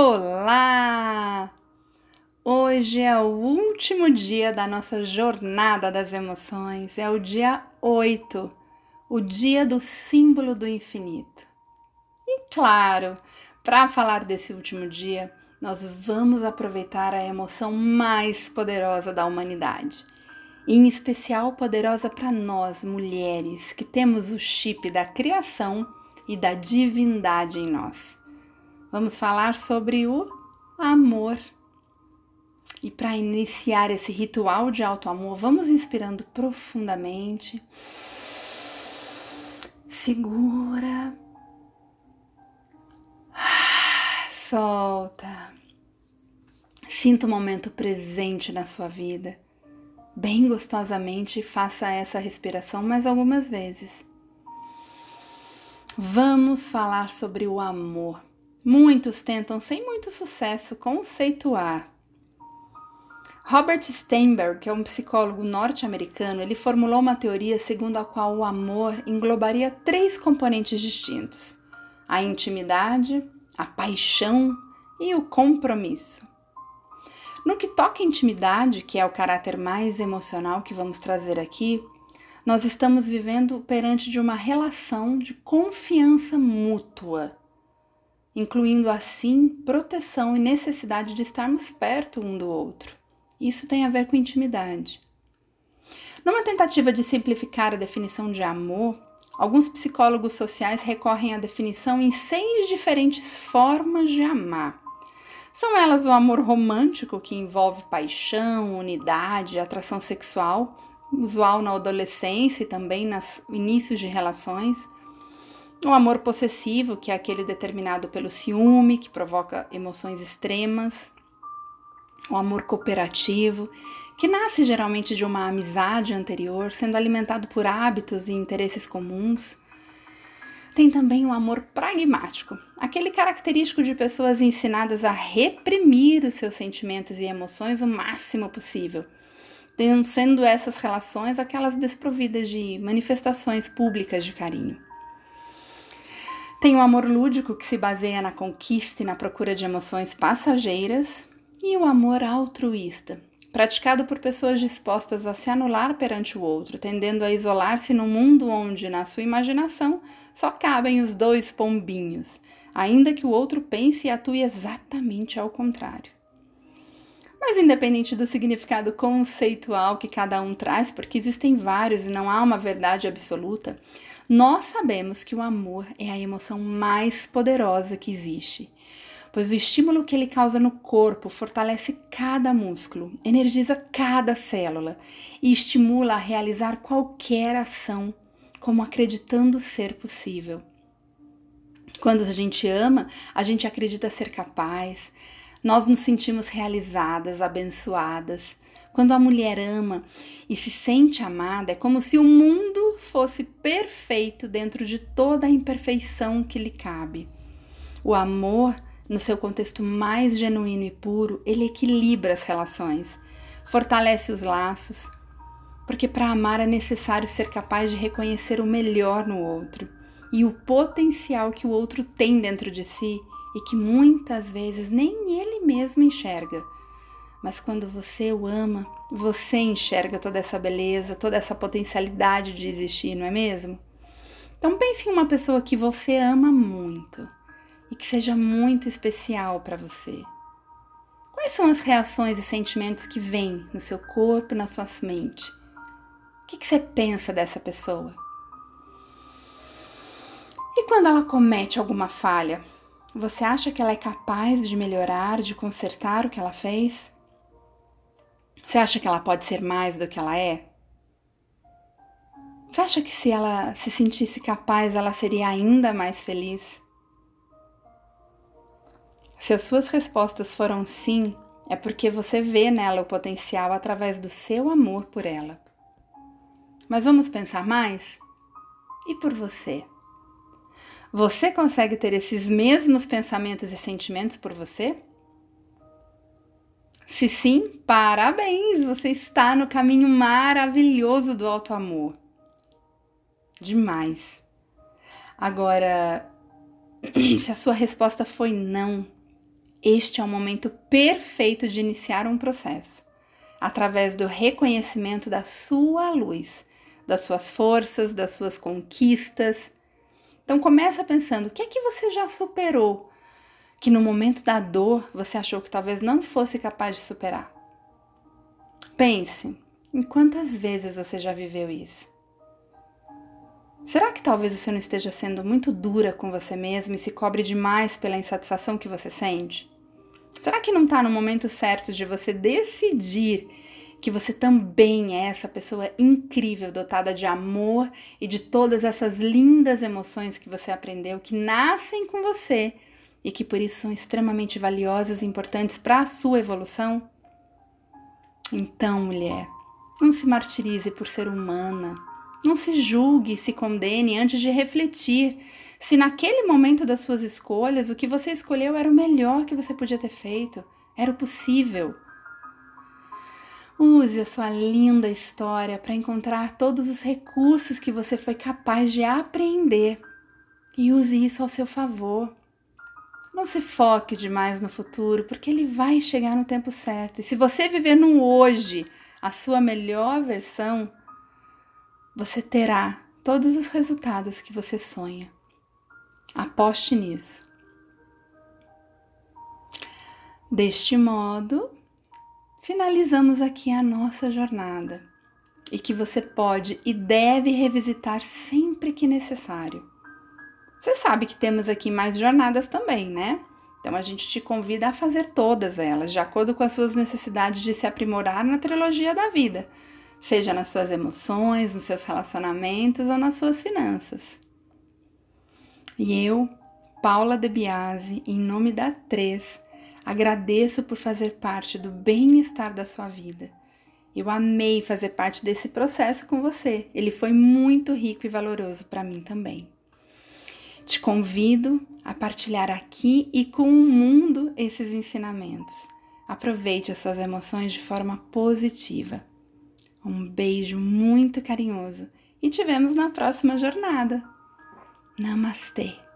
Olá! Hoje é o último dia da nossa jornada das emoções, é o dia 8, o dia do símbolo do infinito. E claro, para falar desse último dia, nós vamos aproveitar a emoção mais poderosa da humanidade, em especial poderosa para nós, mulheres, que temos o chip da criação e da divindade em nós vamos falar sobre o amor. E para iniciar esse ritual de alto amor, vamos inspirando profundamente. Segura. Solta. Sinta o momento presente na sua vida. Bem gostosamente, faça essa respiração mais algumas vezes. Vamos falar sobre o amor. Muitos tentam, sem muito sucesso, conceituar. Robert Steinberg, que é um psicólogo norte-americano, ele formulou uma teoria segundo a qual o amor englobaria três componentes distintos: a intimidade, a paixão e o compromisso. No que toca à intimidade, que é o caráter mais emocional que vamos trazer aqui, nós estamos vivendo perante de uma relação de confiança mútua incluindo assim proteção e necessidade de estarmos perto um do outro. Isso tem a ver com intimidade. Numa tentativa de simplificar a definição de amor, alguns psicólogos sociais recorrem à definição em seis diferentes formas de amar. São elas o amor romântico, que envolve paixão, unidade, atração sexual, usual na adolescência e também nos inícios de relações o amor possessivo, que é aquele determinado pelo ciúme, que provoca emoções extremas. O amor cooperativo, que nasce geralmente de uma amizade anterior, sendo alimentado por hábitos e interesses comuns. Tem também o amor pragmático, aquele característico de pessoas ensinadas a reprimir os seus sentimentos e emoções o máximo possível, sendo essas relações aquelas desprovidas de manifestações públicas de carinho. Tem o amor lúdico que se baseia na conquista e na procura de emoções passageiras, e o amor altruísta, praticado por pessoas dispostas a se anular perante o outro, tendendo a isolar-se num mundo onde, na sua imaginação, só cabem os dois pombinhos, ainda que o outro pense e atue exatamente ao contrário. Mas, independente do significado conceitual que cada um traz, porque existem vários e não há uma verdade absoluta, nós sabemos que o amor é a emoção mais poderosa que existe, pois o estímulo que ele causa no corpo fortalece cada músculo, energiza cada célula e estimula a realizar qualquer ação, como acreditando ser possível. Quando a gente ama, a gente acredita ser capaz, nós nos sentimos realizadas, abençoadas. Quando a mulher ama e se sente amada, é como se o mundo fosse perfeito dentro de toda a imperfeição que lhe cabe. O amor, no seu contexto mais genuíno e puro, ele equilibra as relações, fortalece os laços, porque para amar é necessário ser capaz de reconhecer o melhor no outro e o potencial que o outro tem dentro de si e que muitas vezes nem ele mesmo enxerga. Mas quando você o ama, você enxerga toda essa beleza, toda essa potencialidade de existir, não é mesmo? Então pense em uma pessoa que você ama muito e que seja muito especial para você. Quais são as reações e sentimentos que vêm no seu corpo e na sua mente? O que, que você pensa dessa pessoa? E quando ela comete alguma falha, você acha que ela é capaz de melhorar, de consertar o que ela fez? Você acha que ela pode ser mais do que ela é? Você acha que se ela se sentisse capaz, ela seria ainda mais feliz? Se as suas respostas foram sim, é porque você vê nela o potencial através do seu amor por ela. Mas vamos pensar mais? E por você? Você consegue ter esses mesmos pensamentos e sentimentos por você? Se sim, parabéns! Você está no caminho maravilhoso do alto amor. Demais. Agora, se a sua resposta foi não, Este é o momento perfeito de iniciar um processo, através do reconhecimento da sua luz, das suas forças, das suas conquistas. Então começa pensando, o que é que você já superou que no momento da dor você achou que talvez não fosse capaz de superar? Pense, em quantas vezes você já viveu isso? Será que talvez você não esteja sendo muito dura com você mesmo e se cobre demais pela insatisfação que você sente? Será que não está no momento certo de você decidir que você também é essa pessoa incrível, dotada de amor e de todas essas lindas emoções que você aprendeu, que nascem com você e que por isso são extremamente valiosas e importantes para a sua evolução? Então, mulher, não se martirize por ser humana. Não se julgue e se condene antes de refletir se naquele momento das suas escolhas o que você escolheu era o melhor que você podia ter feito, era o possível. Use a sua linda história para encontrar todos os recursos que você foi capaz de aprender e use isso ao seu favor. Não se foque demais no futuro, porque ele vai chegar no tempo certo. E se você viver no hoje, a sua melhor versão, você terá todos os resultados que você sonha. Aposte nisso. Deste modo, finalizamos aqui a nossa jornada e que você pode e deve revisitar sempre que necessário. Você sabe que temos aqui mais jornadas também, né? Então a gente te convida a fazer todas elas, de acordo com as suas necessidades de se aprimorar na trilogia da vida, seja nas suas emoções, nos seus relacionamentos ou nas suas finanças. E eu, Paula De Biasi, em nome da Três, agradeço por fazer parte do bem-estar da sua vida. Eu amei fazer parte desse processo com você. Ele foi muito rico e valoroso para mim também. Te convido a partilhar aqui e com o mundo esses ensinamentos. Aproveite as suas emoções de forma positiva. Um beijo muito carinhoso e te vemos na próxima jornada. Namastê!